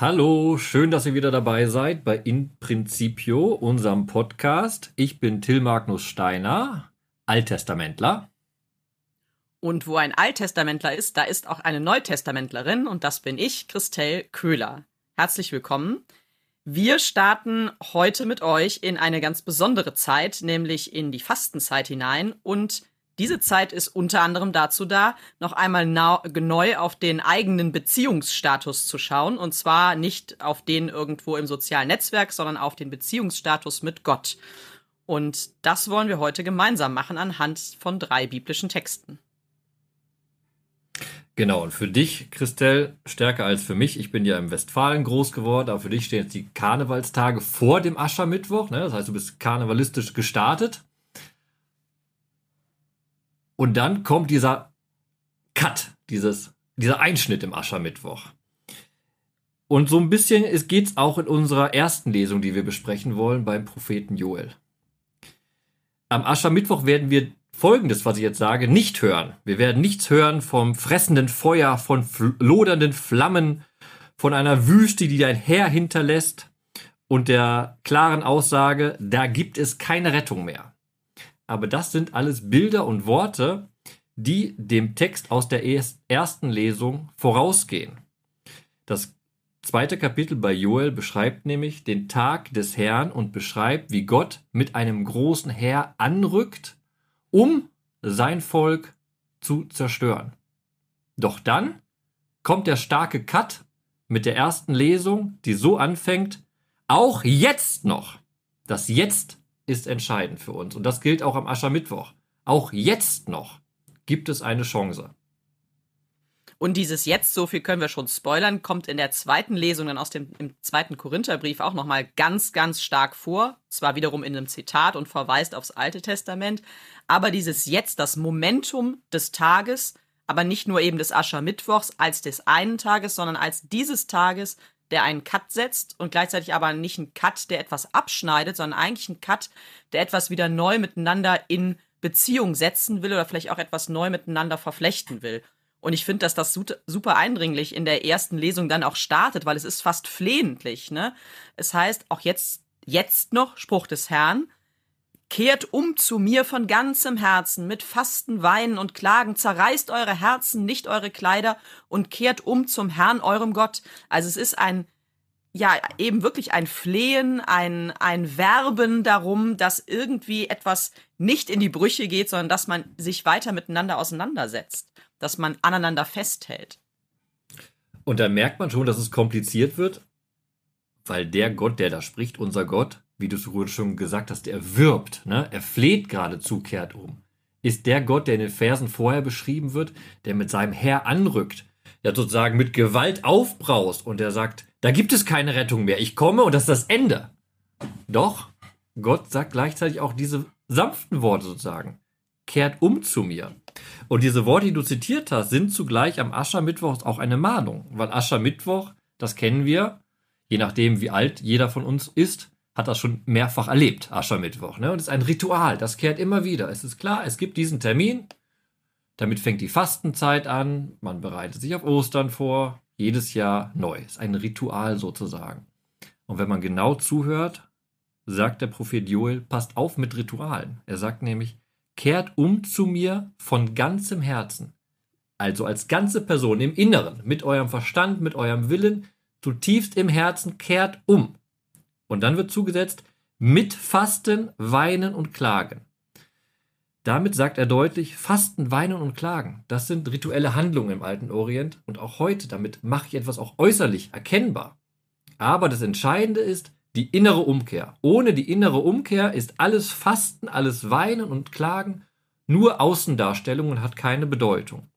Hallo, schön, dass ihr wieder dabei seid bei In Principio, unserem Podcast. Ich bin Till Magnus Steiner, Alttestamentler. Und wo ein Alttestamentler ist, da ist auch eine Neutestamentlerin und das bin ich, Christelle Köhler. Herzlich willkommen. Wir starten heute mit euch in eine ganz besondere Zeit, nämlich in die Fastenzeit hinein und diese Zeit ist unter anderem dazu da, noch einmal neu auf den eigenen Beziehungsstatus zu schauen. Und zwar nicht auf den irgendwo im sozialen Netzwerk, sondern auf den Beziehungsstatus mit Gott. Und das wollen wir heute gemeinsam machen anhand von drei biblischen Texten. Genau, und für dich, Christelle, stärker als für mich. Ich bin ja im Westfalen groß geworden, aber für dich stehen jetzt die Karnevalstage vor dem Aschermittwoch. Ne? Das heißt, du bist karnevalistisch gestartet. Und dann kommt dieser Cut, dieses, dieser Einschnitt im Aschermittwoch. Und so ein bisschen geht es auch in unserer ersten Lesung, die wir besprechen wollen, beim Propheten Joel. Am Aschermittwoch werden wir Folgendes, was ich jetzt sage, nicht hören. Wir werden nichts hören vom fressenden Feuer, von lodernden Flammen, von einer Wüste, die dein Heer hinterlässt und der klaren Aussage, da gibt es keine Rettung mehr aber das sind alles Bilder und Worte, die dem Text aus der ersten Lesung vorausgehen. Das zweite Kapitel bei Joel beschreibt nämlich den Tag des Herrn und beschreibt, wie Gott mit einem großen Heer anrückt, um sein Volk zu zerstören. Doch dann kommt der starke Cut mit der ersten Lesung, die so anfängt, auch jetzt noch. Das Jetzt ist entscheidend für uns. Und das gilt auch am Aschermittwoch. Auch jetzt noch gibt es eine Chance. Und dieses jetzt, so viel können wir schon spoilern, kommt in der zweiten Lesung dann aus dem im zweiten Korintherbrief auch nochmal ganz, ganz stark vor. Zwar wiederum in einem Zitat und verweist aufs Alte Testament, aber dieses jetzt, das Momentum des Tages, aber nicht nur eben des Aschermittwochs als des einen Tages, sondern als dieses Tages, der einen Cut setzt und gleichzeitig aber nicht einen Cut, der etwas abschneidet, sondern eigentlich einen Cut, der etwas wieder neu miteinander in Beziehung setzen will oder vielleicht auch etwas neu miteinander verflechten will. Und ich finde, dass das super eindringlich in der ersten Lesung dann auch startet, weil es ist fast flehentlich. Ne? Es heißt auch jetzt, jetzt noch, Spruch des Herrn, Kehrt um zu mir von ganzem Herzen, mit Fasten, Weinen und Klagen, zerreißt eure Herzen, nicht eure Kleider und kehrt um zum Herrn, eurem Gott. Also es ist ein, ja, eben wirklich ein Flehen, ein, ein Werben darum, dass irgendwie etwas nicht in die Brüche geht, sondern dass man sich weiter miteinander auseinandersetzt, dass man aneinander festhält. Und da merkt man schon, dass es kompliziert wird, weil der Gott, der da spricht, unser Gott, wie du es schon gesagt hast, der wirbt, ne? er fleht geradezu, kehrt um. Ist der Gott, der in den Versen vorher beschrieben wird, der mit seinem Herr anrückt, der sozusagen mit Gewalt aufbraust und der sagt, da gibt es keine Rettung mehr, ich komme und das ist das Ende. Doch, Gott sagt gleichzeitig auch diese sanften Worte sozusagen. Kehrt um zu mir. Und diese Worte, die du zitiert hast, sind zugleich am Aschermittwoch auch eine Mahnung, weil Aschermittwoch, das kennen wir, je nachdem wie alt jeder von uns ist, hat das schon mehrfach erlebt, Aschermittwoch. Ne? Und es ist ein Ritual, das kehrt immer wieder. Es ist klar, es gibt diesen Termin, damit fängt die Fastenzeit an, man bereitet sich auf Ostern vor, jedes Jahr neu. Es ist ein Ritual sozusagen. Und wenn man genau zuhört, sagt der Prophet Joel, passt auf mit Ritualen. Er sagt nämlich, kehrt um zu mir von ganzem Herzen. Also als ganze Person im Inneren, mit eurem Verstand, mit eurem Willen, zutiefst im Herzen, kehrt um. Und dann wird zugesetzt, mit Fasten, Weinen und Klagen. Damit sagt er deutlich, Fasten, Weinen und Klagen, das sind rituelle Handlungen im alten Orient und auch heute, damit mache ich etwas auch äußerlich erkennbar. Aber das Entscheidende ist die innere Umkehr. Ohne die innere Umkehr ist alles Fasten, alles Weinen und Klagen nur Außendarstellung und hat keine Bedeutung.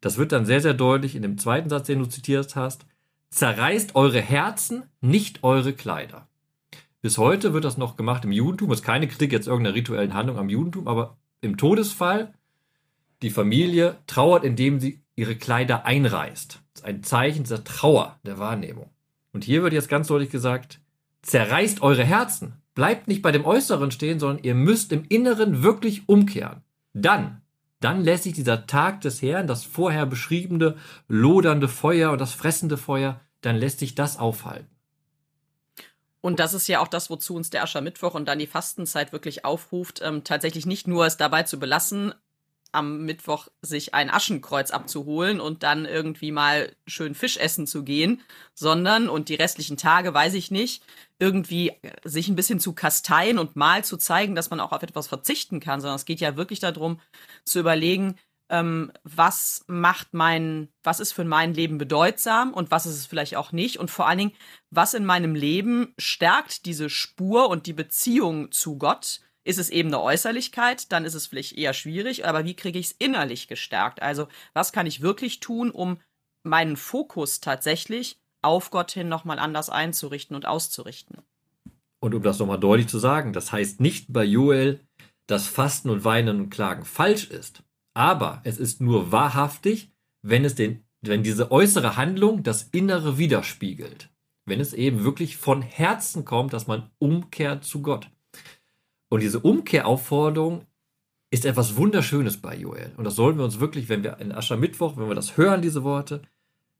Das wird dann sehr, sehr deutlich in dem zweiten Satz, den du zitiert hast. Zerreißt eure Herzen, nicht eure Kleider. Bis heute wird das noch gemacht im Judentum. Das ist keine Kritik jetzt irgendeiner rituellen Handlung am Judentum, aber im Todesfall die Familie trauert, indem sie ihre Kleider einreißt. Das ist ein Zeichen dieser Trauer, der Wahrnehmung. Und hier wird jetzt ganz deutlich gesagt, zerreißt eure Herzen. Bleibt nicht bei dem Äußeren stehen, sondern ihr müsst im Inneren wirklich umkehren. Dann, dann lässt sich dieser Tag des Herrn, das vorher beschriebene lodernde Feuer und das fressende Feuer, dann lässt sich das aufhalten. Und das ist ja auch das, wozu uns der Aschermittwoch und dann die Fastenzeit wirklich aufruft, ähm, tatsächlich nicht nur es dabei zu belassen, am Mittwoch sich ein Aschenkreuz abzuholen und dann irgendwie mal schön Fisch essen zu gehen, sondern, und die restlichen Tage weiß ich nicht, irgendwie sich ein bisschen zu kasteien und mal zu zeigen, dass man auch auf etwas verzichten kann, sondern es geht ja wirklich darum zu überlegen, ähm, was macht mein, was ist für mein Leben bedeutsam und was ist es vielleicht auch nicht und vor allen Dingen, was in meinem Leben stärkt diese Spur und die Beziehung zu Gott. Ist es eben eine Äußerlichkeit, dann ist es vielleicht eher schwierig, aber wie kriege ich es innerlich gestärkt? Also, was kann ich wirklich tun, um meinen Fokus tatsächlich auf Gott hin nochmal anders einzurichten und auszurichten? Und um das nochmal deutlich zu sagen, das heißt nicht bei Joel, dass Fasten und Weinen und Klagen falsch ist. Aber es ist nur wahrhaftig, wenn es den, wenn diese äußere Handlung das Innere widerspiegelt. Wenn es eben wirklich von Herzen kommt, dass man umkehrt zu Gott. Und diese Umkehraufforderung ist etwas Wunderschönes bei Joel. Und das sollen wir uns wirklich, wenn wir in Aschermittwoch, wenn wir das hören, diese Worte,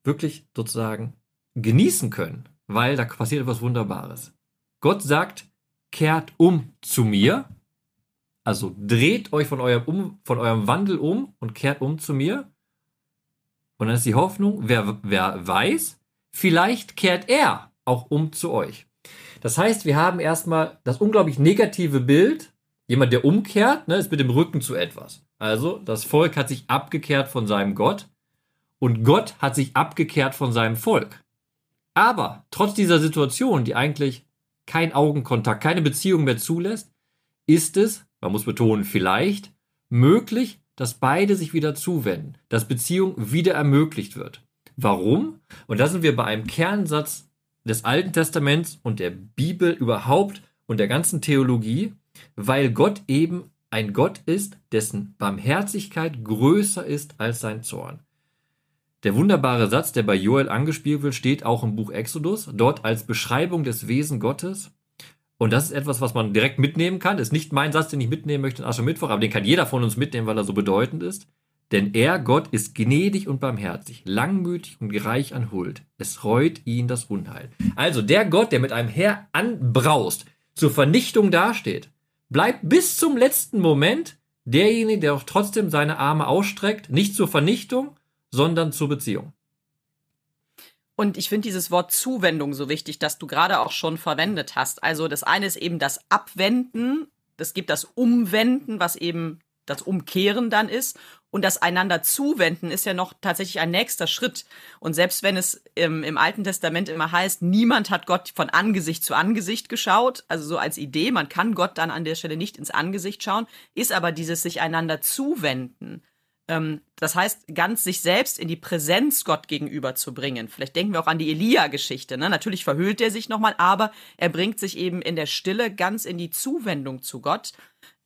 wirklich sozusagen genießen können, weil da passiert etwas Wunderbares. Gott sagt, kehrt um zu mir, also dreht euch von eurem, um, von eurem Wandel um und kehrt um zu mir. Und dann ist die Hoffnung, wer, wer weiß, vielleicht kehrt er auch um zu euch. Das heißt, wir haben erstmal das unglaublich negative Bild, jemand, der umkehrt, ne, ist mit dem Rücken zu etwas. Also, das Volk hat sich abgekehrt von seinem Gott und Gott hat sich abgekehrt von seinem Volk. Aber trotz dieser Situation, die eigentlich kein Augenkontakt, keine Beziehung mehr zulässt, ist es man muss betonen, vielleicht, möglich, dass beide sich wieder zuwenden, dass Beziehung wieder ermöglicht wird. Warum? Und da sind wir bei einem Kernsatz des Alten Testaments und der Bibel überhaupt und der ganzen Theologie, weil Gott eben ein Gott ist, dessen Barmherzigkeit größer ist als sein Zorn. Der wunderbare Satz, der bei Joel angespielt wird, steht auch im Buch Exodus, dort als Beschreibung des Wesen Gottes. Und das ist etwas, was man direkt mitnehmen kann. Ist nicht mein Satz, den ich mitnehmen möchte in Aschermittwoch, aber den kann jeder von uns mitnehmen, weil er so bedeutend ist. Denn er, Gott, ist gnädig und barmherzig, langmütig und reich an Huld. Es reut ihn das Unheil. Also der Gott, der mit einem Heer anbraust, zur Vernichtung dasteht, bleibt bis zum letzten Moment derjenige, der auch trotzdem seine Arme ausstreckt, nicht zur Vernichtung, sondern zur Beziehung. Und ich finde dieses Wort Zuwendung so wichtig, dass du gerade auch schon verwendet hast. Also das eine ist eben das Abwenden, es gibt das Umwenden, was eben das Umkehren dann ist. Und das einander zuwenden ist ja noch tatsächlich ein nächster Schritt. Und selbst wenn es im, im, Alten Testament immer heißt, niemand hat Gott von Angesicht zu Angesicht geschaut, also so als Idee, man kann Gott dann an der Stelle nicht ins Angesicht schauen, ist aber dieses sich einander zuwenden ähm, das heißt, ganz sich selbst in die Präsenz Gott gegenüber zu bringen. Vielleicht denken wir auch an die Elia-Geschichte. Ne? Natürlich verhüllt er sich nochmal, aber er bringt sich eben in der Stille ganz in die Zuwendung zu Gott.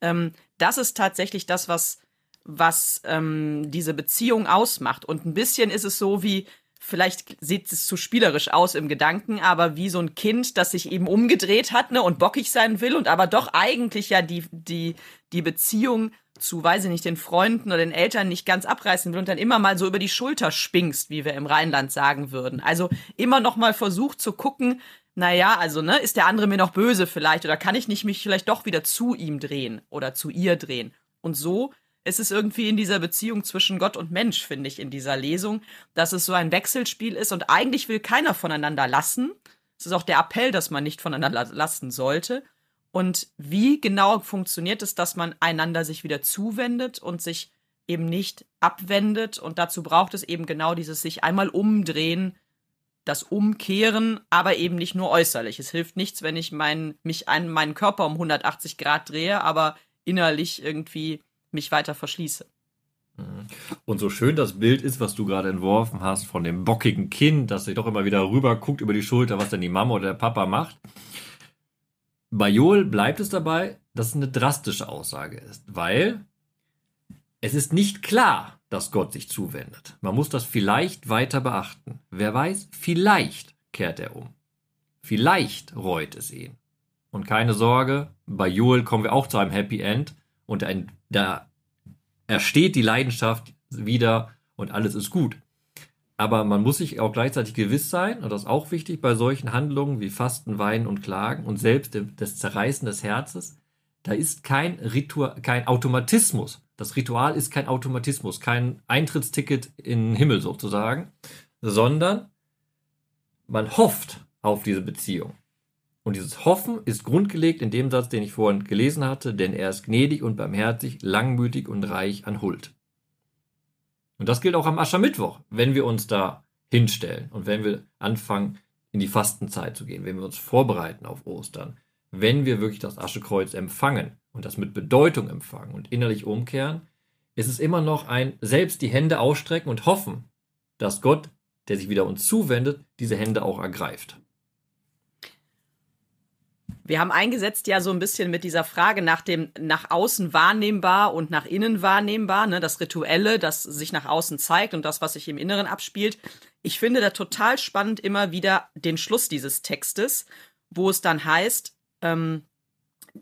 Ähm, das ist tatsächlich das, was, was ähm, diese Beziehung ausmacht. Und ein bisschen ist es so wie, vielleicht sieht es zu spielerisch aus im Gedanken, aber wie so ein Kind, das sich eben umgedreht hat ne, und bockig sein will und aber doch eigentlich ja die, die, die Beziehung zu, weiß ich nicht, den Freunden oder den Eltern nicht ganz abreißen will und dann immer mal so über die Schulter spingst, wie wir im Rheinland sagen würden. Also immer noch mal versucht zu gucken, naja, also, ne, ist der andere mir noch böse vielleicht oder kann ich nicht mich vielleicht doch wieder zu ihm drehen oder zu ihr drehen? Und so ist es irgendwie in dieser Beziehung zwischen Gott und Mensch, finde ich, in dieser Lesung, dass es so ein Wechselspiel ist und eigentlich will keiner voneinander lassen. Es ist auch der Appell, dass man nicht voneinander lassen sollte. Und wie genau funktioniert es, dass man einander sich wieder zuwendet und sich eben nicht abwendet? Und dazu braucht es eben genau dieses sich einmal umdrehen, das Umkehren, aber eben nicht nur äußerlich. Es hilft nichts, wenn ich mein, mich ein, meinen Körper um 180 Grad drehe, aber innerlich irgendwie mich weiter verschließe. Mhm. Und so schön das Bild ist, was du gerade entworfen hast, von dem bockigen Kind, das sich doch immer wieder rüber guckt über die Schulter, was denn die Mama oder der Papa macht. Bei Joel bleibt es dabei, dass es eine drastische Aussage ist, weil es ist nicht klar, dass Gott sich zuwendet. Man muss das vielleicht weiter beachten. Wer weiß, vielleicht kehrt er um. Vielleicht reut es ihn. Und keine Sorge, bei Joel kommen wir auch zu einem Happy End und ein, da ersteht die Leidenschaft wieder und alles ist gut. aber man muss sich auch gleichzeitig gewiss sein, und das ist auch wichtig bei solchen Handlungen wie Fasten, Weinen und Klagen und selbst das Zerreißen des Herzens, da ist kein Ritual, kein Automatismus. Das Ritual ist kein Automatismus, kein Eintrittsticket in den Himmel sozusagen, sondern man hofft auf diese Beziehung. Und dieses Hoffen ist grundgelegt in dem Satz, den ich vorhin gelesen hatte, denn er ist gnädig und barmherzig, langmütig und reich an Huld. Und das gilt auch am Aschermittwoch, wenn wir uns da hinstellen und wenn wir anfangen, in die Fastenzeit zu gehen, wenn wir uns vorbereiten auf Ostern, wenn wir wirklich das Aschekreuz empfangen und das mit Bedeutung empfangen und innerlich umkehren, ist es immer noch ein selbst die Hände ausstrecken und hoffen, dass Gott, der sich wieder uns zuwendet, diese Hände auch ergreift. Wir haben eingesetzt ja so ein bisschen mit dieser Frage nach dem nach außen wahrnehmbar und nach innen wahrnehmbar, ne, das Rituelle, das sich nach außen zeigt und das, was sich im Inneren abspielt. Ich finde da total spannend immer wieder den Schluss dieses Textes, wo es dann heißt, ähm,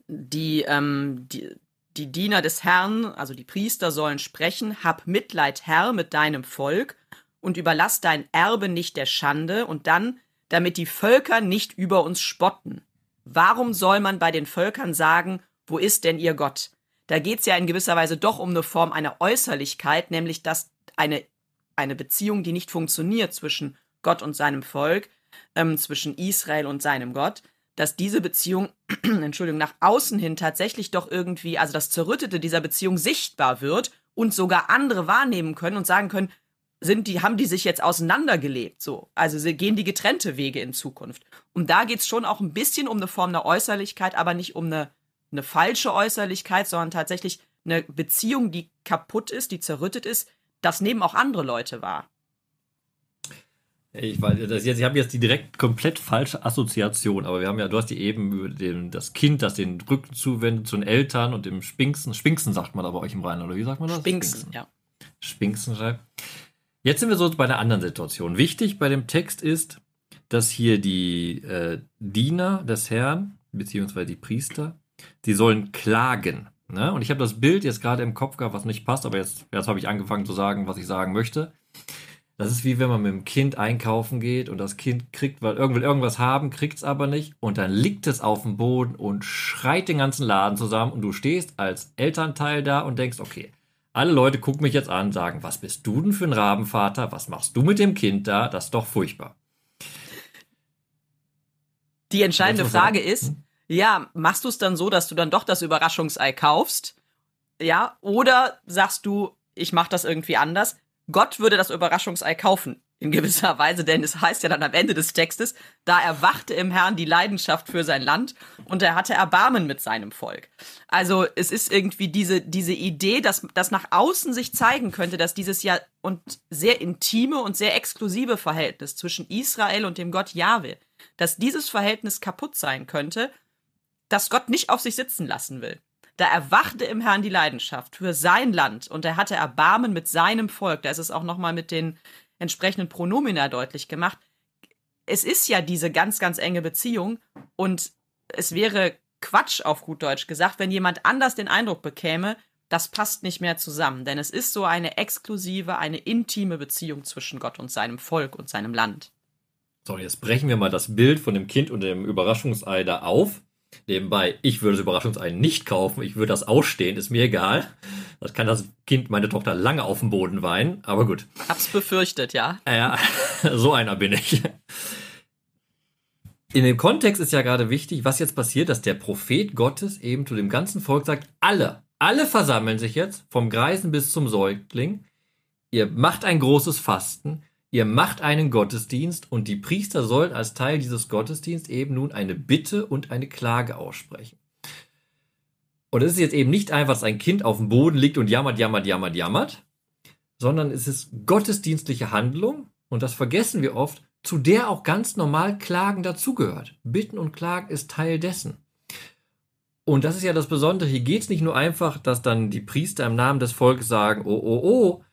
die, ähm, die, die Diener des Herrn, also die Priester sollen sprechen, hab Mitleid, Herr, mit deinem Volk und überlass dein Erbe nicht der Schande und dann, damit die Völker nicht über uns spotten. Warum soll man bei den Völkern sagen, wo ist denn ihr Gott? Da geht es ja in gewisser Weise doch um eine Form einer Äußerlichkeit, nämlich dass eine, eine Beziehung, die nicht funktioniert zwischen Gott und seinem Volk, ähm, zwischen Israel und seinem Gott, dass diese Beziehung, Entschuldigung, nach außen hin tatsächlich doch irgendwie, also das Zerrüttete dieser Beziehung sichtbar wird und sogar andere wahrnehmen können und sagen können, sind die, haben die sich jetzt auseinandergelebt, so. Also sie gehen die getrennte Wege in Zukunft. Und da geht es schon auch ein bisschen um eine Form der Äußerlichkeit, aber nicht um eine, eine falsche Äußerlichkeit, sondern tatsächlich eine Beziehung, die kaputt ist, die zerrüttet ist. Das nehmen auch andere Leute wahr. Ich, weiß, das jetzt, ich habe jetzt die direkt komplett falsche Assoziation, aber wir haben ja, du hast die eben über den, das Kind, das den Rücken zuwendet zu den Eltern und dem Spinksen. Spinksen sagt man aber euch im Rhein, oder wie sagt man das? Spinksen, Spinksen. ja. Spinksen schreibt. Jetzt sind wir so bei einer anderen Situation. Wichtig bei dem Text ist, dass hier die äh, Diener des Herrn, beziehungsweise die Priester, die sollen klagen. Ne? Und ich habe das Bild jetzt gerade im Kopf gehabt, was nicht passt, aber jetzt, jetzt habe ich angefangen zu sagen, was ich sagen möchte. Das ist wie wenn man mit dem Kind einkaufen geht und das Kind kriegt, weil irgend will irgendwas haben, kriegt es aber nicht und dann liegt es auf dem Boden und schreit den ganzen Laden zusammen und du stehst als Elternteil da und denkst, okay, alle Leute gucken mich jetzt an, sagen, was bist du denn für ein Rabenvater? Was machst du mit dem Kind da? Das ist doch furchtbar. Die entscheidende Frage ist, hm? ja, machst du es dann so, dass du dann doch das Überraschungsei kaufst? Ja, oder sagst du, ich mache das irgendwie anders? Gott würde das Überraschungsei kaufen in gewisser Weise, denn es heißt ja dann am Ende des Textes, da erwachte im Herrn die Leidenschaft für sein Land und er hatte Erbarmen mit seinem Volk. Also es ist irgendwie diese, diese Idee, dass das nach außen sich zeigen könnte, dass dieses ja und sehr intime und sehr exklusive Verhältnis zwischen Israel und dem Gott Jahwe, dass dieses Verhältnis kaputt sein könnte, dass Gott nicht auf sich sitzen lassen will. Da erwachte im Herrn die Leidenschaft für sein Land und er hatte Erbarmen mit seinem Volk. Da ist es auch nochmal mit den entsprechenden Pronomina deutlich gemacht. Es ist ja diese ganz, ganz enge Beziehung und es wäre Quatsch auf gut Deutsch gesagt, wenn jemand anders den Eindruck bekäme, das passt nicht mehr zusammen, denn es ist so eine exklusive, eine intime Beziehung zwischen Gott und seinem Volk und seinem Land. So, jetzt brechen wir mal das Bild von dem Kind und dem Überraschungsei da auf. Nebenbei, ich würde das Überraschungsei nicht kaufen, ich würde das ausstehen, ist mir egal. Das kann das Kind, meine Tochter, lange auf dem Boden weinen, aber gut. Hab's befürchtet, ja. Ja, so einer bin ich. In dem Kontext ist ja gerade wichtig, was jetzt passiert, dass der Prophet Gottes eben zu dem ganzen Volk sagt, alle, alle versammeln sich jetzt, vom Greisen bis zum Säugling. Ihr macht ein großes Fasten, ihr macht einen Gottesdienst und die Priester sollen als Teil dieses Gottesdienstes eben nun eine Bitte und eine Klage aussprechen. Und es ist jetzt eben nicht einfach, dass ein Kind auf dem Boden liegt und jammert, jammert, jammert, jammert, sondern es ist gottesdienstliche Handlung, und das vergessen wir oft, zu der auch ganz normal Klagen dazugehört. Bitten und Klagen ist Teil dessen. Und das ist ja das Besondere. Hier geht es nicht nur einfach, dass dann die Priester im Namen des Volkes sagen, oh, oh, oh,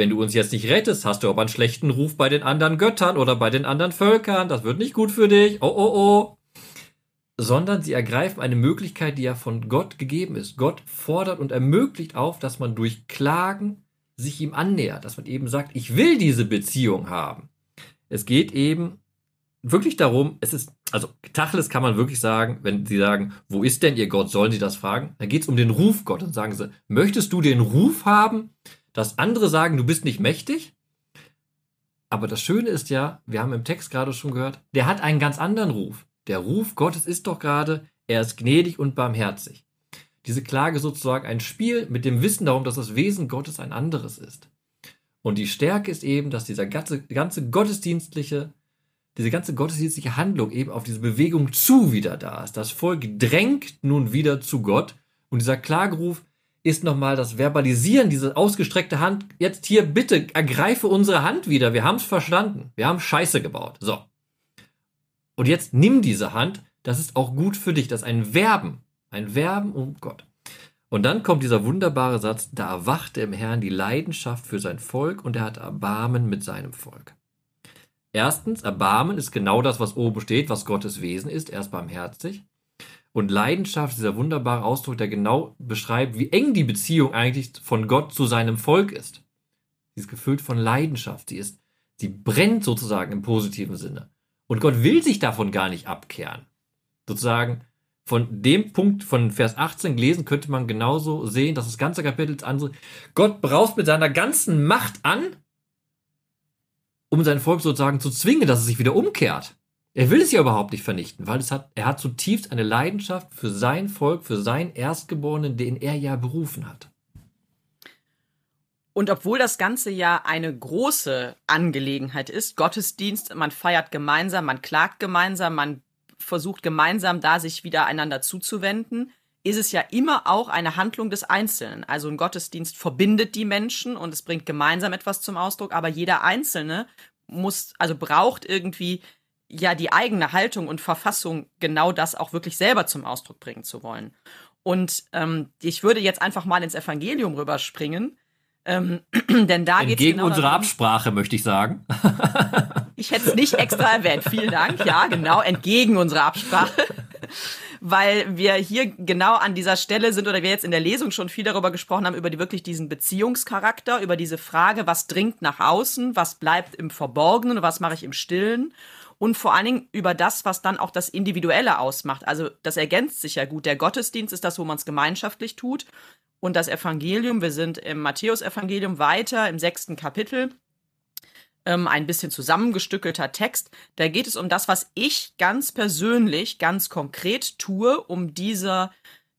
wenn du uns jetzt nicht rettest, hast du aber einen schlechten Ruf bei den anderen Göttern oder bei den anderen Völkern. Das wird nicht gut für dich. Oh, oh, oh sondern sie ergreifen eine Möglichkeit, die ja von Gott gegeben ist. Gott fordert und ermöglicht auf, dass man durch Klagen sich ihm annähert, dass man eben sagt, ich will diese Beziehung haben. Es geht eben wirklich darum, es ist, also Tacheles kann man wirklich sagen, wenn sie sagen, wo ist denn ihr Gott, sollen sie das fragen? Da geht es um den Ruf Gott und sagen sie, möchtest du den Ruf haben, dass andere sagen, du bist nicht mächtig? Aber das Schöne ist ja, wir haben im Text gerade schon gehört, der hat einen ganz anderen Ruf. Der Ruf Gottes ist doch gerade, er ist gnädig und barmherzig. Diese Klage sozusagen ein Spiel mit dem Wissen darum, dass das Wesen Gottes ein anderes ist. Und die Stärke ist eben, dass dieser ganze, ganze gottesdienstliche, diese ganze gottesdienstliche Handlung eben auf diese Bewegung zu wieder da ist. Das Volk drängt nun wieder zu Gott und dieser Klageruf ist nochmal das Verbalisieren, diese ausgestreckte Hand. Jetzt hier bitte ergreife unsere Hand wieder. Wir haben es verstanden. Wir haben Scheiße gebaut. So. Und jetzt nimm diese Hand. Das ist auch gut für dich. Das ist ein Werben. Ein Werben um Gott. Und dann kommt dieser wunderbare Satz, da erwachte im Herrn die Leidenschaft für sein Volk und er hat Erbarmen mit seinem Volk. Erstens, Erbarmen ist genau das, was oben steht, was Gottes Wesen ist. Er ist barmherzig. Und Leidenschaft, dieser wunderbare Ausdruck, der genau beschreibt, wie eng die Beziehung eigentlich von Gott zu seinem Volk ist. Sie ist gefüllt von Leidenschaft. Sie ist, sie brennt sozusagen im positiven Sinne. Und Gott will sich davon gar nicht abkehren. Sozusagen, von dem Punkt von Vers 18 gelesen, könnte man genauso sehen, dass das ganze Kapitel andere, Gott braucht mit seiner ganzen Macht an, um sein Volk sozusagen zu zwingen, dass es sich wieder umkehrt. Er will es ja überhaupt nicht vernichten, weil es hat, er hat zutiefst eine Leidenschaft für sein Volk, für seinen Erstgeborenen, den er ja berufen hat. Und obwohl das Ganze ja eine große Angelegenheit ist, Gottesdienst, man feiert gemeinsam, man klagt gemeinsam, man versucht gemeinsam da sich wieder einander zuzuwenden, ist es ja immer auch eine Handlung des Einzelnen. Also ein Gottesdienst verbindet die Menschen und es bringt gemeinsam etwas zum Ausdruck, aber jeder Einzelne muss, also braucht irgendwie ja die eigene Haltung und Verfassung, genau das auch wirklich selber zum Ausdruck bringen zu wollen. Und ähm, ich würde jetzt einfach mal ins Evangelium rüberspringen, ähm, denn da geht es Gegen genau unsere Absprache, möchte ich sagen. ich hätte es nicht extra erwähnt. Vielen Dank. Ja, genau, entgegen unserer Absprache. Weil wir hier genau an dieser Stelle sind oder wir jetzt in der Lesung schon viel darüber gesprochen haben, über die, wirklich diesen Beziehungscharakter, über diese Frage, was dringt nach außen, was bleibt im Verborgenen, was mache ich im Stillen und vor allen Dingen über das, was dann auch das Individuelle ausmacht. Also das ergänzt sich ja gut. Der Gottesdienst ist das, wo man es gemeinschaftlich tut. Und das Evangelium, wir sind im Matthäusevangelium weiter im sechsten Kapitel, ähm, ein bisschen zusammengestückelter Text. Da geht es um das, was ich ganz persönlich, ganz konkret tue, um dieser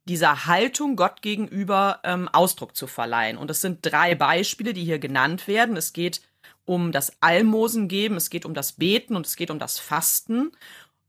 dieser Haltung Gott gegenüber ähm, Ausdruck zu verleihen. Und es sind drei Beispiele, die hier genannt werden. Es geht um das Almosen geben, es geht um das Beten und es geht um das Fasten.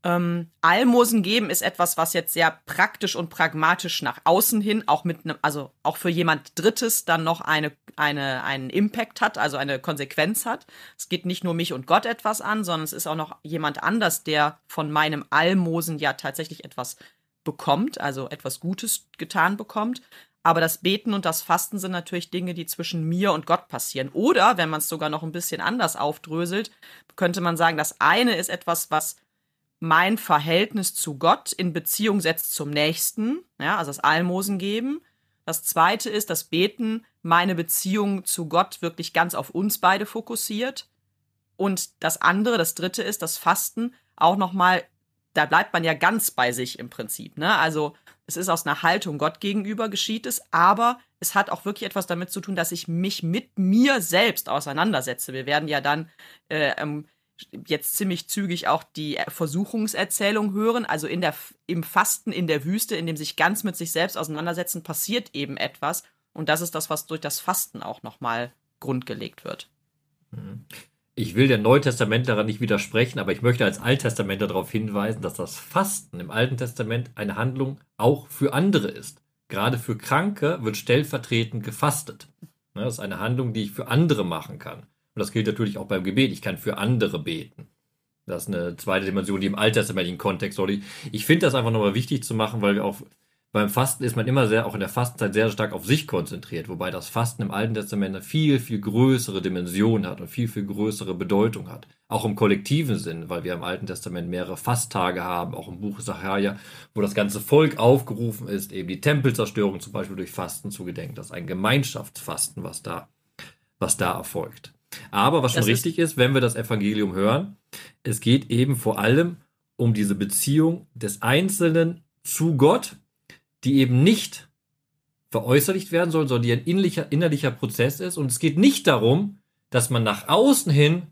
Ähm, Almosen geben ist etwas, was jetzt sehr praktisch und pragmatisch nach außen hin, auch mit einem, also auch für jemand Drittes dann noch eine, eine, einen Impact hat, also eine Konsequenz hat. Es geht nicht nur mich und Gott etwas an, sondern es ist auch noch jemand anders, der von meinem Almosen ja tatsächlich etwas bekommt, also etwas Gutes getan bekommt. Aber das Beten und das Fasten sind natürlich Dinge, die zwischen mir und Gott passieren. Oder, wenn man es sogar noch ein bisschen anders aufdröselt, könnte man sagen, das eine ist etwas, was mein Verhältnis zu Gott in Beziehung setzt zum Nächsten, ja, also das Almosen geben. Das zweite ist das Beten, meine Beziehung zu Gott wirklich ganz auf uns beide fokussiert. Und das andere, das dritte ist das Fasten, auch nochmal, da bleibt man ja ganz bei sich im Prinzip, ne? Also es ist aus einer Haltung Gott gegenüber geschieht es, aber es hat auch wirklich etwas damit zu tun, dass ich mich mit mir selbst auseinandersetze. Wir werden ja dann äh, ähm, jetzt ziemlich zügig auch die Versuchungserzählung hören. Also in der, im Fasten in der Wüste, in dem sich ganz mit sich selbst auseinandersetzen, passiert eben etwas. Und das ist das, was durch das Fasten auch nochmal grundgelegt wird. Mhm ich will der Neutestamentlerin nicht widersprechen, aber ich möchte als Alttestamentler darauf hinweisen, dass das Fasten im Alten Testament eine Handlung auch für andere ist. Gerade für Kranke wird stellvertretend gefastet. Das ist eine Handlung, die ich für andere machen kann. Und das gilt natürlich auch beim Gebet. Ich kann für andere beten. Das ist eine zweite Dimension, die im alttestamentlichen Kontext soll. Ich finde das einfach nochmal wichtig zu machen, weil wir auch beim Fasten ist man immer sehr, auch in der Fastenzeit sehr stark auf sich konzentriert, wobei das Fasten im Alten Testament eine viel, viel größere Dimension hat und viel, viel größere Bedeutung hat. Auch im kollektiven Sinn, weil wir im Alten Testament mehrere Fasttage haben, auch im Buch Sacharja, wo das ganze Volk aufgerufen ist, eben die Tempelzerstörung zum Beispiel durch Fasten zu gedenken. Das ist ein Gemeinschaftsfasten, was da was da erfolgt. Aber was schon Das richtig ist, wenn wir das Evangelium hören, es geht eben vor allem um diese Beziehung des Einzelnen zu Gott, die eben nicht veräußerlicht werden soll, sondern die ein innerlicher, innerlicher Prozess ist. Und es geht nicht darum, dass man nach außen hin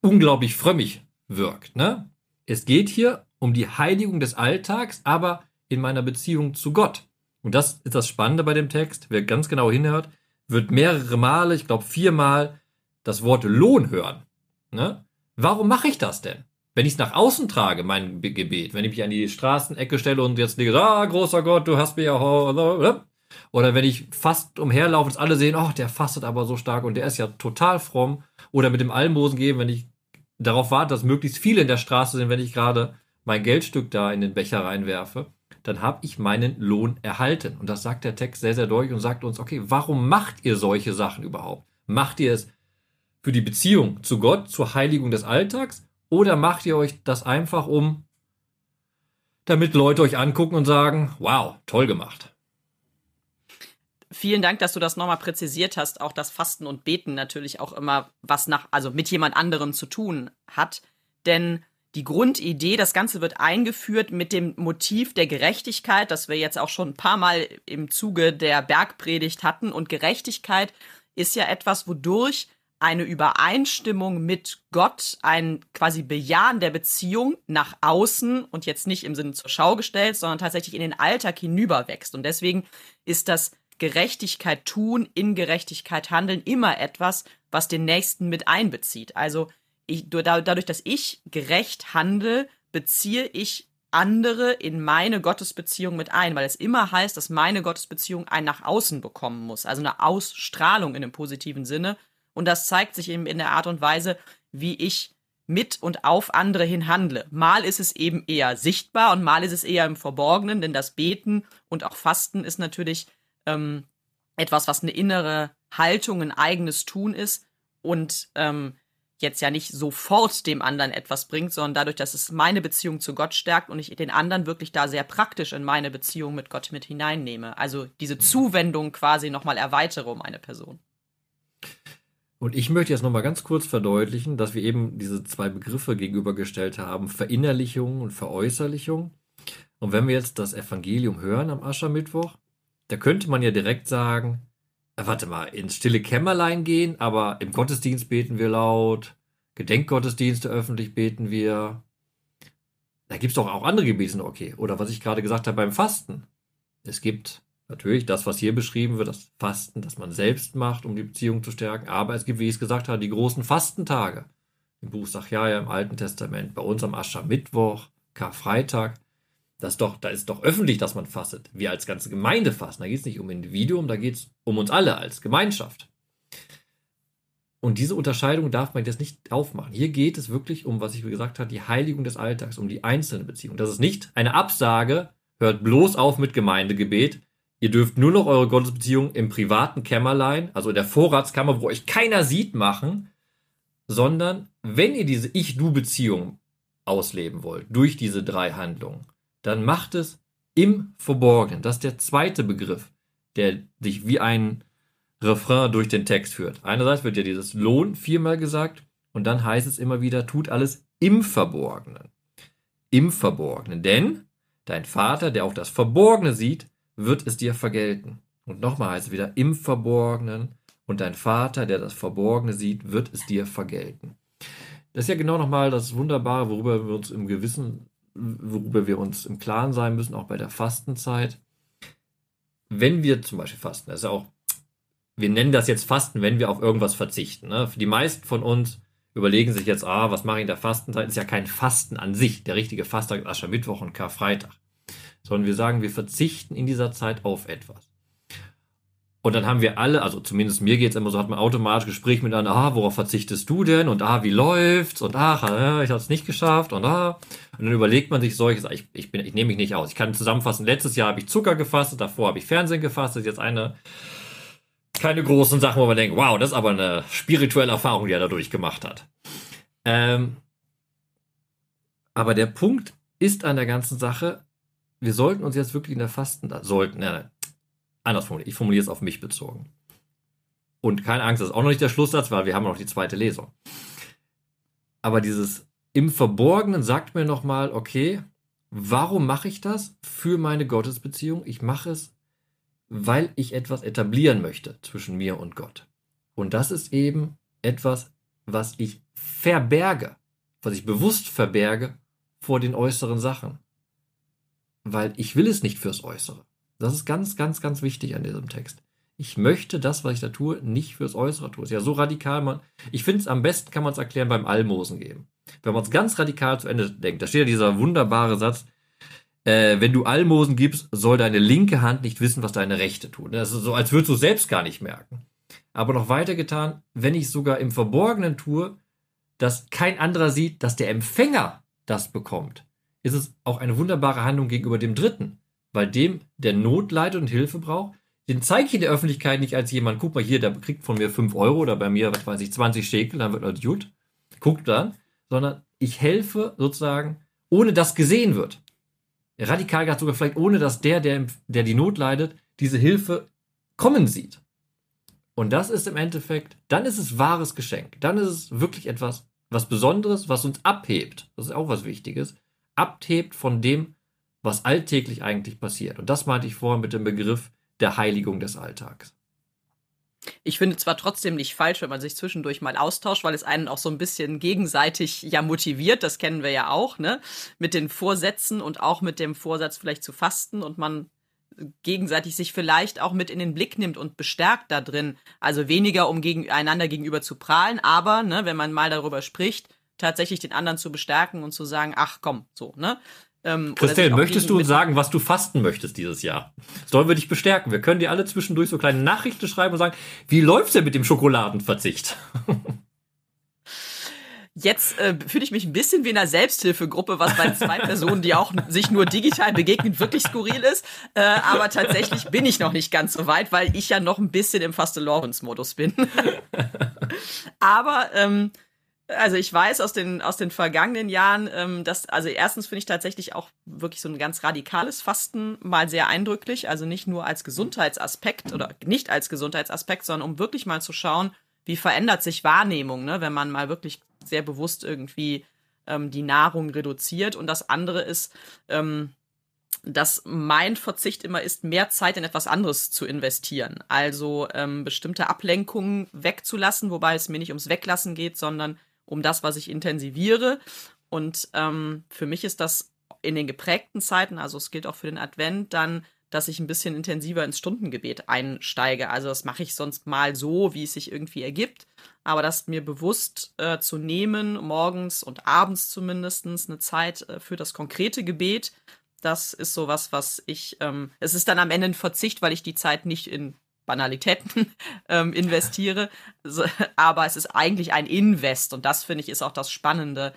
unglaublich frömmig wirkt. Ne? Es geht hier um die Heiligung des Alltags, aber in meiner Beziehung zu Gott. Und das ist das Spannende bei dem Text. Wer ganz genau hinhört, wird mehrere Male, ich glaube viermal, das Wort Lohn hören. Ne? Warum mache ich das denn? Wenn ich es nach außen trage, mein Be- Gebet, wenn ich mich an die Straßenecke stelle und jetzt lege, ah, großer Gott, du hast mir ja. Oder wenn ich fast umherlaufe und alle sehen, oh, der fastet aber so stark und der ist ja total fromm. Oder mit dem Almosen geben, wenn ich darauf warte, dass möglichst viele in der Straße sind, wenn ich gerade mein Geldstück da in den Becher reinwerfe, dann habe ich meinen Lohn erhalten. Und das sagt der Text sehr, sehr deutlich und sagt uns, okay, warum macht ihr solche Sachen überhaupt? Macht ihr es für die Beziehung zu Gott, zur Heiligung des Alltags? Oder macht ihr euch das einfach um, damit Leute euch angucken und sagen, wow, toll gemacht? Vielen Dank, dass du das nochmal präzisiert hast. Auch das Fasten und Beten natürlich auch immer was nach, also mit jemand anderem zu tun hat. Denn die Grundidee, das Ganze wird eingeführt mit dem Motiv der Gerechtigkeit, das wir jetzt auch schon ein paar Mal im Zuge der Bergpredigt hatten. Und Gerechtigkeit ist ja etwas, wodurch eine Übereinstimmung mit Gott, ein quasi Bejahen der Beziehung nach außen und jetzt nicht im Sinne zur Schau gestellt, sondern tatsächlich in den Alltag hinüberwächst. Und deswegen ist das Gerechtigkeit tun, in Gerechtigkeit handeln immer etwas, was den Nächsten mit einbezieht. Also ich, du- da- dadurch, dass ich gerecht handle, beziehe ich andere in meine Gottesbeziehung mit ein, weil es immer heißt, dass meine Gottesbeziehung ein nach außen bekommen muss, also eine Ausstrahlung in einem positiven Sinne. Und das zeigt sich eben in der Art und Weise, wie ich mit und auf andere hin handle. Mal ist es eben eher sichtbar und mal ist es eher im Verborgenen, denn das Beten und auch Fasten ist natürlich ähm, etwas, was eine innere Haltung, ein eigenes Tun ist und ähm, jetzt ja nicht sofort dem anderen etwas bringt, sondern dadurch, dass es meine Beziehung zu Gott stärkt und ich den anderen wirklich da sehr praktisch in meine Beziehung mit Gott mit hineinnehme. Also diese Zuwendung quasi nochmal erweitere um eine Person. Und ich möchte jetzt nochmal ganz kurz verdeutlichen, dass wir eben diese zwei Begriffe gegenübergestellt haben, Verinnerlichung und Veräußerlichung. Und wenn wir jetzt das Evangelium hören am Aschermittwoch, da könnte man ja direkt sagen, äh, warte mal, ins stille Kämmerlein gehen, aber im Gottesdienst beten wir laut, Gedenkgottesdienste öffentlich beten wir. Da gibt es doch auch andere Gebete, okay. Oder was ich gerade gesagt habe beim Fasten. Es gibt natürlich das, was hier beschrieben wird, das Fasten, das man selbst macht, um die Beziehung zu stärken. Aber es gibt, wie ich es gesagt habe, die großen Fastentage. Im Buch Sacharja im Alten Testament, bei uns am Aschermittwoch, Karfreitag. Das doch, da ist doch öffentlich, dass man fastet. Wir als ganze Gemeinde fasten. Da geht es nicht um Individuum, da geht es um uns alle als Gemeinschaft. Und diese Unterscheidung darf man jetzt nicht aufmachen. Hier geht es wirklich um, was ich gesagt habe, die Heiligung des Alltags, um die einzelne Beziehung. Das ist nicht eine Absage, hört bloß auf mit Gemeindegebet. Ihr dürft nur noch eure Gottesbeziehung im privaten Kämmerlein, also in der Vorratskammer, wo euch keiner sieht, machen, sondern wenn ihr diese Ich-Du-Beziehung ausleben wollt, durch diese drei Handlungen, dann macht es im Verborgenen. Das ist der zweite Begriff, der sich wie ein Refrain durch den Text führt. Einerseits wird ja dieses Lohn viermal gesagt und dann heißt es immer wieder, tut alles im Verborgenen. Im Verborgenen. Denn dein Vater, der auch das Verborgene sieht, wird es dir vergelten. Und nochmal heißt es wieder im Verborgenen und dein Vater, der das Verborgene sieht, wird es dir vergelten. Das ist ja genau nochmal das Wunderbare, worüber wir uns im Gewissen, worüber wir uns im Klaren sein müssen, auch bei der Fastenzeit. Wenn wir zum Beispiel fasten, das ist ja auch wir nennen das jetzt Fasten, wenn wir auf irgendwas verzichten. Ne? Für die meisten von uns überlegen sich jetzt, ah, was mache ich in der Fastenzeit? Ist ja kein Fasten an sich. Der richtige Fastag ist Aschermittwoch und Karfreitag. Sondern wir sagen, wir verzichten in dieser Zeit auf etwas. Und dann haben wir alle, also zumindest mir geht es immer so, hat man automatisch Gespräch miteinander, ah, worauf verzichtest du denn? Und ah, wie läuft's? Und ach, äh, ich habe es nicht geschafft. Und ah. Und dann überlegt man sich solches, ich, ich, ich nehme mich nicht aus. Ich kann zusammenfassen, letztes Jahr habe ich Zucker gefastet, davor habe ich Fernsehen gefastet, jetzt eine keine großen Sachen, wo man denkt, wow, das ist aber eine spirituelle Erfahrung, die er dadurch gemacht hat. Ähm, aber der Punkt ist an der ganzen Sache, wir sollten uns jetzt wirklich in der Fasten, sollten, nein, nein, anders formuliert, ich formuliere es auf mich bezogen. Und keine Angst, das ist auch noch nicht der Schlusssatz, weil wir haben noch die zweite Lesung. Aber dieses im Verborgenen sagt mir nochmal, okay, warum mache ich das für meine Gottesbeziehung? Ich mache es, weil ich etwas etablieren möchte zwischen mir und Gott. Und das ist eben etwas, was ich verberge, was ich bewusst verberge vor den äußeren Sachen. Weil ich will es nicht fürs Äußere. Das ist ganz, ganz, ganz wichtig an diesem Text. Ich möchte das, was ich da tue, nicht fürs Äußere tun. Ist ja so radikal, man. Ich finde es am besten, kann man es erklären beim Almosen geben. Wenn man es ganz radikal zu Ende denkt, da steht ja dieser wunderbare Satz, äh, wenn du Almosen gibst, soll deine linke Hand nicht wissen, was deine rechte tut. Das ist so, als würdest du selbst gar nicht merken. Aber noch weiter getan, wenn ich sogar im Verborgenen tue, dass kein anderer sieht, dass der Empfänger das bekommt, ist es auch eine wunderbare Handlung gegenüber dem Dritten. Weil dem, der Not leidet und Hilfe braucht, den zeige ich in der Öffentlichkeit nicht als jemand, guck mal hier, der kriegt von mir 5 Euro oder bei mir, was weiß ich, 20 Schekel, dann wird alles gut. Guckt dann, sondern ich helfe sozusagen, ohne dass gesehen wird. Radikal gesagt sogar vielleicht ohne, dass der, der, der die Not leidet, diese Hilfe kommen sieht. Und das ist im Endeffekt, dann ist es wahres Geschenk. Dann ist es wirklich etwas, was Besonderes, was uns abhebt. Das ist auch was Wichtiges. Abhebt von dem, was alltäglich eigentlich passiert. Und das meinte ich vorhin mit dem Begriff der Heiligung des Alltags. Ich finde zwar trotzdem nicht falsch, wenn man sich zwischendurch mal austauscht, weil es einen auch so ein bisschen gegenseitig ja motiviert, das kennen wir ja auch, ne? Mit den Vorsätzen und auch mit dem Vorsatz vielleicht zu fasten und man gegenseitig sich vielleicht auch mit in den Blick nimmt und bestärkt da drin. Also weniger, um gegen, einander gegenüber zu prahlen, aber, ne, wenn man mal darüber spricht, tatsächlich den anderen zu bestärken und zu sagen, ach komm, so, ne? Ähm, Christelle, möchtest du uns sagen, was du fasten möchtest dieses Jahr? Sollen wir dich bestärken? Wir können dir alle zwischendurch so kleine Nachrichten schreiben und sagen, wie läuft's denn mit dem Schokoladenverzicht? Jetzt äh, fühle ich mich ein bisschen wie in einer Selbsthilfegruppe, was bei zwei Personen, die auch sich nur digital begegnen, wirklich skurril ist. Äh, aber tatsächlich bin ich noch nicht ganz so weit, weil ich ja noch ein bisschen im Faste-Lorenz-Modus bin. aber ähm, also ich weiß aus den, aus den vergangenen Jahren, ähm, dass, also erstens finde ich tatsächlich auch wirklich so ein ganz radikales Fasten mal sehr eindrücklich. Also nicht nur als Gesundheitsaspekt oder nicht als Gesundheitsaspekt, sondern um wirklich mal zu schauen, wie verändert sich Wahrnehmung, ne, wenn man mal wirklich sehr bewusst irgendwie ähm, die Nahrung reduziert. Und das andere ist, ähm, dass mein Verzicht immer ist, mehr Zeit in etwas anderes zu investieren. Also ähm, bestimmte Ablenkungen wegzulassen, wobei es mir nicht ums Weglassen geht, sondern um das, was ich intensiviere. Und ähm, für mich ist das in den geprägten Zeiten, also es gilt auch für den Advent, dann, dass ich ein bisschen intensiver ins Stundengebet einsteige. Also das mache ich sonst mal so, wie es sich irgendwie ergibt. Aber das mir bewusst äh, zu nehmen, morgens und abends zumindest eine Zeit äh, für das konkrete Gebet, das ist sowas, was ich, ähm, es ist dann am Ende ein Verzicht, weil ich die Zeit nicht in Banalitäten ähm, investiere. Aber es ist eigentlich ein Invest und das finde ich ist auch das Spannende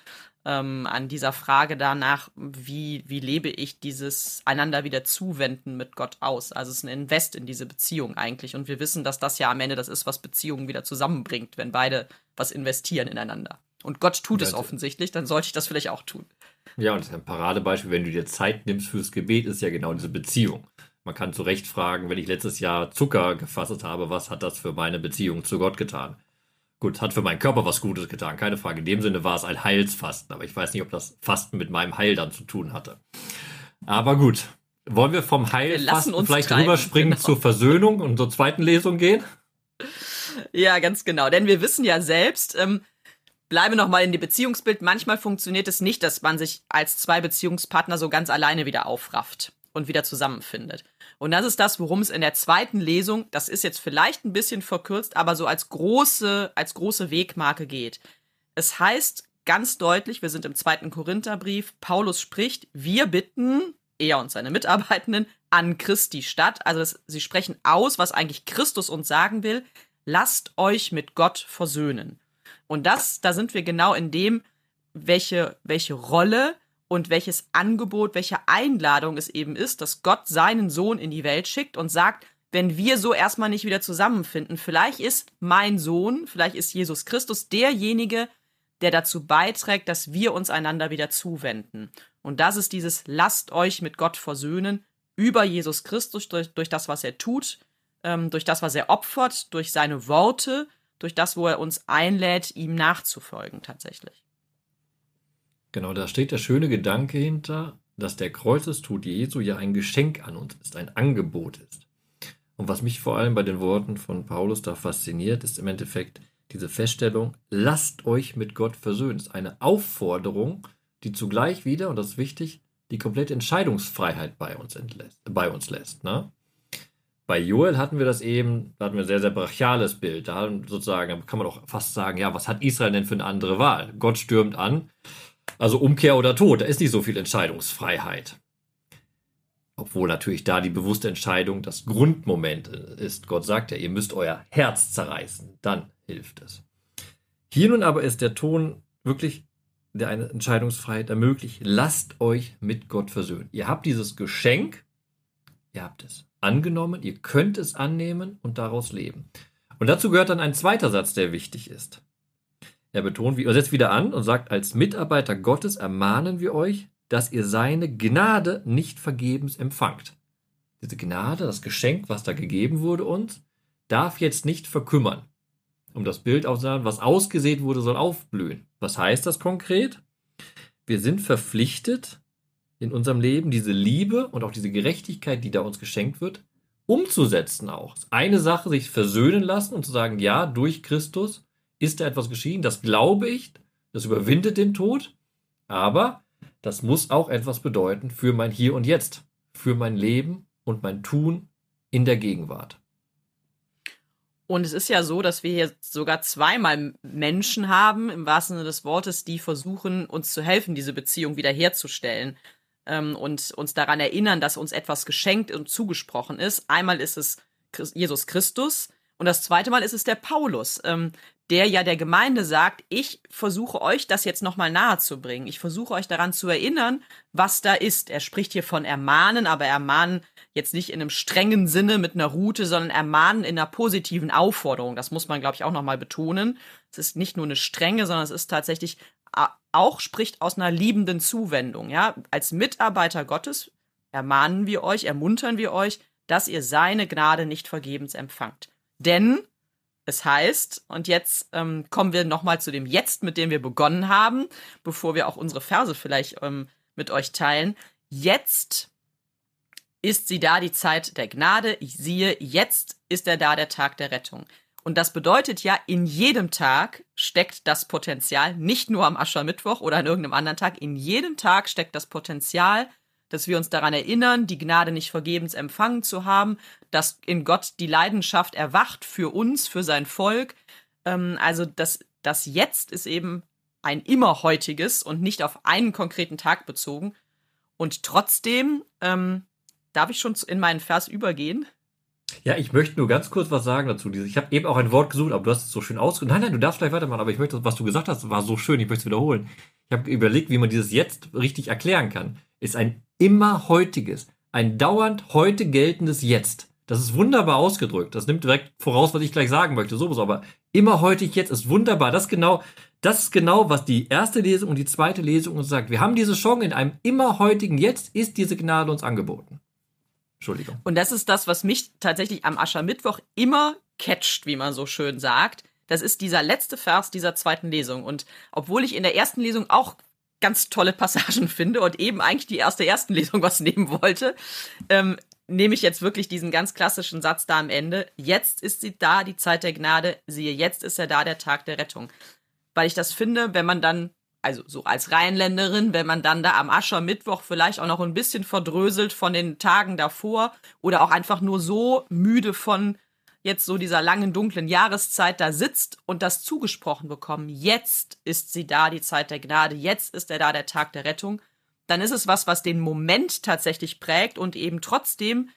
ähm, an dieser Frage danach, wie, wie lebe ich dieses einander wieder zuwenden mit Gott aus. Also es ist ein Invest in diese Beziehung eigentlich und wir wissen, dass das ja am Ende das ist, was Beziehungen wieder zusammenbringt, wenn beide was investieren ineinander. Und Gott tut es offensichtlich, dann sollte ich das vielleicht auch tun. Ja, und das ist ein Paradebeispiel, wenn du dir Zeit nimmst fürs Gebet, ist ja genau diese Beziehung. Man kann zu Recht fragen, wenn ich letztes Jahr Zucker gefasst habe, was hat das für meine Beziehung zu Gott getan? Gut, hat für meinen Körper was Gutes getan, keine Frage. In dem Sinne war es ein Heilsfasten, aber ich weiß nicht, ob das Fasten mit meinem Heil dann zu tun hatte. Aber gut, wollen wir vom Heilfasten wir vielleicht treiben, rüberspringen genau. zur Versöhnung und zur zweiten Lesung gehen? Ja, ganz genau. Denn wir wissen ja selbst, ähm, bleibe noch mal in die Beziehungsbild. Manchmal funktioniert es nicht, dass man sich als zwei Beziehungspartner so ganz alleine wieder aufrafft und wieder zusammenfindet. Und das ist das, worum es in der zweiten Lesung, das ist jetzt vielleicht ein bisschen verkürzt, aber so als große, als große Wegmarke geht. Es heißt ganz deutlich, wir sind im zweiten Korintherbrief, Paulus spricht, wir bitten, er und seine Mitarbeitenden, an Christi statt. Also das, sie sprechen aus, was eigentlich Christus uns sagen will. Lasst euch mit Gott versöhnen. Und das, da sind wir genau in dem, welche, welche Rolle und welches Angebot, welche Einladung es eben ist, dass Gott seinen Sohn in die Welt schickt und sagt, wenn wir so erstmal nicht wieder zusammenfinden, vielleicht ist mein Sohn, vielleicht ist Jesus Christus derjenige, der dazu beiträgt, dass wir uns einander wieder zuwenden. Und das ist dieses Lasst euch mit Gott versöhnen über Jesus Christus durch, durch das, was er tut, ähm, durch das, was er opfert, durch seine Worte, durch das, wo er uns einlädt, ihm nachzufolgen tatsächlich. Genau, da steht der schöne Gedanke hinter, dass der Kreuzestod Jesu ja ein Geschenk an uns ist, ein Angebot ist. Und was mich vor allem bei den Worten von Paulus da fasziniert, ist im Endeffekt diese Feststellung, lasst euch mit Gott versöhnen. Das ist eine Aufforderung, die zugleich wieder, und das ist wichtig, die komplette Entscheidungsfreiheit bei uns, entlässt, bei uns lässt. Ne? Bei Joel hatten wir das eben, da hatten wir ein sehr, sehr brachiales Bild. Da sozusagen, kann man auch fast sagen, ja, was hat Israel denn für eine andere Wahl? Gott stürmt an, also Umkehr oder Tod, da ist nicht so viel Entscheidungsfreiheit. Obwohl natürlich da die bewusste Entscheidung das Grundmoment ist. Gott sagt ja, ihr müsst euer Herz zerreißen, dann hilft es. Hier nun aber ist der Ton wirklich, der eine Entscheidungsfreiheit ermöglicht. Lasst euch mit Gott versöhnen. Ihr habt dieses Geschenk, ihr habt es angenommen, ihr könnt es annehmen und daraus leben. Und dazu gehört dann ein zweiter Satz, der wichtig ist. Er betont, er setzt wieder an und sagt, als Mitarbeiter Gottes ermahnen wir euch, dass ihr seine Gnade nicht vergebens empfangt. Diese Gnade, das Geschenk, was da gegeben wurde uns, darf jetzt nicht verkümmern. Um das Bild aufzusagen, was ausgesät wurde, soll aufblühen. Was heißt das konkret? Wir sind verpflichtet, in unserem Leben diese Liebe und auch diese Gerechtigkeit, die da uns geschenkt wird, umzusetzen auch. Eine Sache, sich versöhnen lassen und zu sagen, ja, durch Christus ist da etwas geschehen, das glaube ich, das überwindet den Tod, aber das muss auch etwas bedeuten für mein Hier und Jetzt, für mein Leben und mein Tun in der Gegenwart. Und es ist ja so, dass wir hier sogar zweimal Menschen haben, im wahrsten Sinne des Wortes, die versuchen, uns zu helfen, diese Beziehung wiederherzustellen ähm, und uns daran erinnern, dass uns etwas geschenkt und zugesprochen ist. Einmal ist es Jesus Christus und das zweite Mal ist es der Paulus, ähm, der ja der Gemeinde sagt, ich versuche euch das jetzt nochmal nahe zu bringen. Ich versuche euch daran zu erinnern, was da ist. Er spricht hier von ermahnen, aber ermahnen jetzt nicht in einem strengen Sinne mit einer Route, sondern ermahnen in einer positiven Aufforderung. Das muss man, glaube ich, auch nochmal betonen. Es ist nicht nur eine strenge, sondern es ist tatsächlich auch spricht aus einer liebenden Zuwendung. Ja, als Mitarbeiter Gottes ermahnen wir euch, ermuntern wir euch, dass ihr seine Gnade nicht vergebens empfangt. Denn es heißt, und jetzt ähm, kommen wir nochmal zu dem Jetzt, mit dem wir begonnen haben, bevor wir auch unsere Verse vielleicht ähm, mit euch teilen. Jetzt ist sie da, die Zeit der Gnade. Ich siehe, jetzt ist er da, der Tag der Rettung. Und das bedeutet ja, in jedem Tag steckt das Potenzial, nicht nur am Aschermittwoch oder an irgendeinem anderen Tag, in jedem Tag steckt das Potenzial, dass wir uns daran erinnern, die Gnade nicht vergebens empfangen zu haben, dass in Gott die Leidenschaft erwacht für uns, für sein Volk. Ähm, also das, das Jetzt ist eben ein immer heutiges und nicht auf einen konkreten Tag bezogen. Und trotzdem ähm, darf ich schon in meinen Vers übergehen. Ja, ich möchte nur ganz kurz was sagen dazu. Ich habe eben auch ein Wort gesucht, aber du hast es so schön ausgedrückt. Nein, nein, du darfst gleich weitermachen, aber ich möchte, was du gesagt hast, war so schön, ich möchte es wiederholen. Ich habe überlegt, wie man dieses Jetzt richtig erklären kann. Ist ein immer heutiges, ein dauernd heute geltendes Jetzt. Das ist wunderbar ausgedrückt. Das nimmt direkt voraus, was ich gleich sagen möchte. Sowieso, aber immer heutig jetzt ist wunderbar. Das genau, das ist genau, was die erste Lesung und die zweite Lesung uns sagt. Wir haben diese Chance in einem immer heutigen Jetzt ist diese Gnade uns angeboten. Entschuldigung. Und das ist das, was mich tatsächlich am Aschermittwoch immer catcht, wie man so schön sagt. Das ist dieser letzte Vers dieser zweiten Lesung. Und obwohl ich in der ersten Lesung auch ganz tolle Passagen finde und eben eigentlich die erste ersten Lesung was nehmen wollte, ähm, nehme ich jetzt wirklich diesen ganz klassischen Satz da am Ende. Jetzt ist sie da, die Zeit der Gnade. Siehe, jetzt ist er da, der Tag der Rettung. Weil ich das finde, wenn man dann, also so als Rheinländerin, wenn man dann da am Aschermittwoch vielleicht auch noch ein bisschen verdröselt von den Tagen davor oder auch einfach nur so müde von jetzt so dieser langen dunklen Jahreszeit da sitzt und das zugesprochen bekommen, jetzt ist sie da, die Zeit der Gnade, jetzt ist er da, der Tag der Rettung, dann ist es was, was den Moment tatsächlich prägt und eben trotzdem,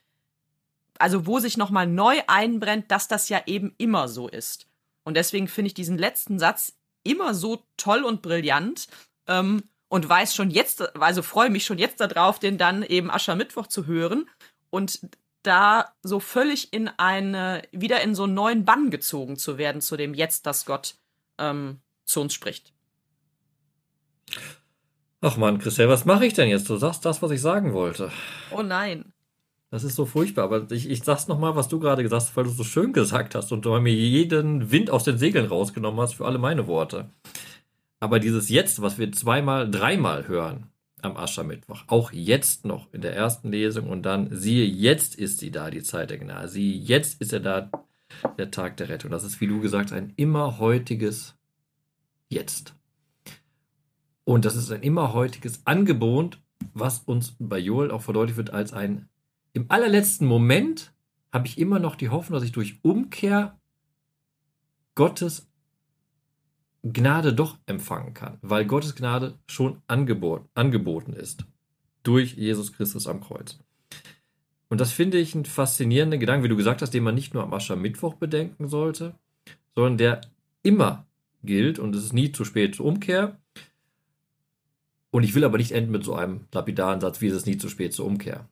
also wo sich nochmal neu einbrennt, dass das ja eben immer so ist. Und deswegen finde ich diesen letzten Satz immer so toll und brillant ähm, und weiß schon jetzt, also freue mich schon jetzt darauf, den dann eben Aschermittwoch zu hören. Und da so völlig in eine, wieder in so einen neuen Bann gezogen zu werden, zu dem jetzt, dass Gott ähm, zu uns spricht. Ach man, Christel, was mache ich denn jetzt? Du sagst das, was ich sagen wollte. Oh nein. Das ist so furchtbar, aber ich, ich sag's nochmal, was du gerade gesagt hast, weil du es so schön gesagt hast und du mir jeden Wind aus den Segeln rausgenommen hast für alle meine Worte. Aber dieses Jetzt, was wir zweimal, dreimal hören am Aschermittwoch, auch jetzt noch in der ersten Lesung und dann, siehe, jetzt ist sie da, die Zeit der Gnade. Siehe, jetzt ist er da, der Tag der Rettung. Das ist, wie du gesagt hast, ein immer heutiges Jetzt. Und das ist ein immer heutiges Angebot, was uns bei Joel auch verdeutlicht wird als ein, im allerletzten Moment habe ich immer noch die Hoffnung, dass ich durch Umkehr Gottes Gnade doch empfangen kann, weil Gottes Gnade schon angebot, angeboten ist durch Jesus Christus am Kreuz. Und das finde ich einen faszinierenden Gedanken, wie du gesagt hast, den man nicht nur am Aschermittwoch bedenken sollte, sondern der immer gilt und es ist nie zu spät zur Umkehr. Und ich will aber nicht enden mit so einem lapidaren Satz, wie es ist nie zu spät zur Umkehr,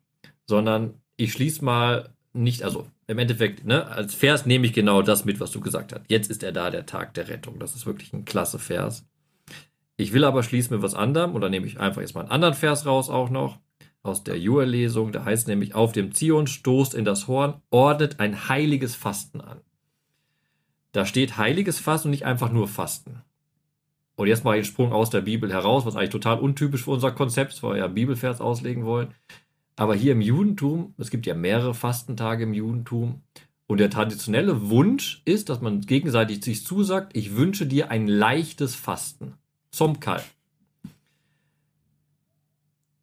sondern ich schließe mal nicht, also im Endeffekt, ne, als Vers nehme ich genau das mit, was du gesagt hast. Jetzt ist er da, der Tag der Rettung. Das ist wirklich ein klasse Vers. Ich will aber schließen mit was anderem, oder nehme ich einfach jetzt mal einen anderen Vers raus auch noch, aus der Joel-Lesung. Da heißt nämlich, auf dem Zion stoßt in das Horn, ordnet ein heiliges Fasten an. Da steht heiliges Fasten und nicht einfach nur Fasten. Und jetzt mache ich einen Sprung aus der Bibel heraus, was eigentlich total untypisch für unser Konzept, weil wir ja Bibelvers auslegen wollen. Aber hier im Judentum, es gibt ja mehrere Fastentage im Judentum, und der traditionelle Wunsch ist, dass man gegenseitig sich zusagt, ich wünsche dir ein leichtes Fasten zum Kall.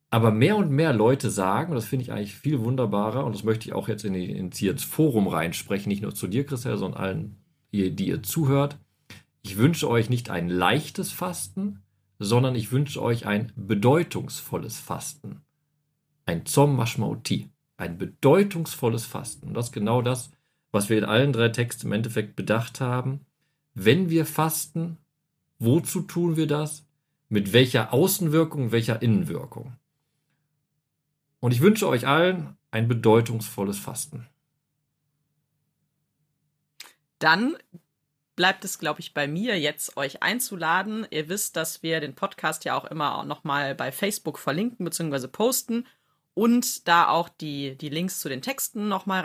Aber mehr und mehr Leute sagen, und das finde ich eigentlich viel wunderbarer, und das möchte ich auch jetzt in, die, ins Forum reinsprechen, nicht nur zu dir, Christian, sondern allen, die ihr zuhört. Ich wünsche euch nicht ein leichtes Fasten, sondern ich wünsche euch ein bedeutungsvolles Fasten ein Zom Mashmauti, ein bedeutungsvolles Fasten. Und das ist genau das, was wir in allen drei Texten im Endeffekt bedacht haben. Wenn wir fasten, wozu tun wir das? Mit welcher Außenwirkung, welcher Innenwirkung? Und ich wünsche euch allen ein bedeutungsvolles Fasten. Dann bleibt es, glaube ich, bei mir jetzt euch einzuladen. Ihr wisst, dass wir den Podcast ja auch immer noch mal bei Facebook verlinken bzw. posten und da auch die, die Links zu den Texten nochmal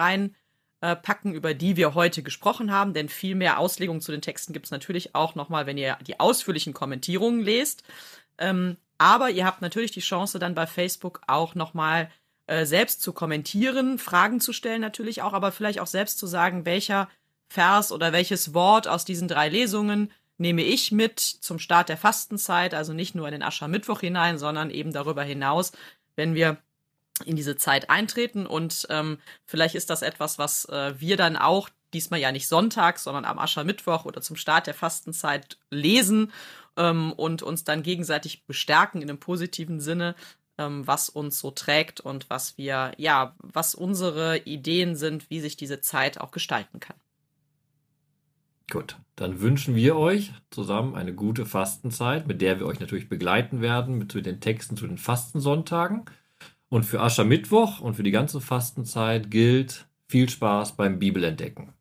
reinpacken, äh, über die wir heute gesprochen haben. Denn viel mehr Auslegungen zu den Texten gibt es natürlich auch nochmal, wenn ihr die ausführlichen Kommentierungen lest. Ähm, aber ihr habt natürlich die Chance, dann bei Facebook auch nochmal äh, selbst zu kommentieren, Fragen zu stellen natürlich auch, aber vielleicht auch selbst zu sagen, welcher Vers oder welches Wort aus diesen drei Lesungen nehme ich mit zum Start der Fastenzeit, also nicht nur in den Aschermittwoch hinein, sondern eben darüber hinaus, wenn wir in diese Zeit eintreten und ähm, vielleicht ist das etwas, was äh, wir dann auch diesmal ja nicht sonntags, sondern am Aschermittwoch oder zum Start der Fastenzeit lesen ähm, und uns dann gegenseitig bestärken in einem positiven Sinne, ähm, was uns so trägt und was wir, ja, was unsere Ideen sind, wie sich diese Zeit auch gestalten kann. Gut, dann wünschen wir euch zusammen eine gute Fastenzeit, mit der wir euch natürlich begleiten werden, mit den Texten zu den Fastensonntagen. Und für Aschermittwoch und für die ganze Fastenzeit gilt viel Spaß beim Bibelentdecken.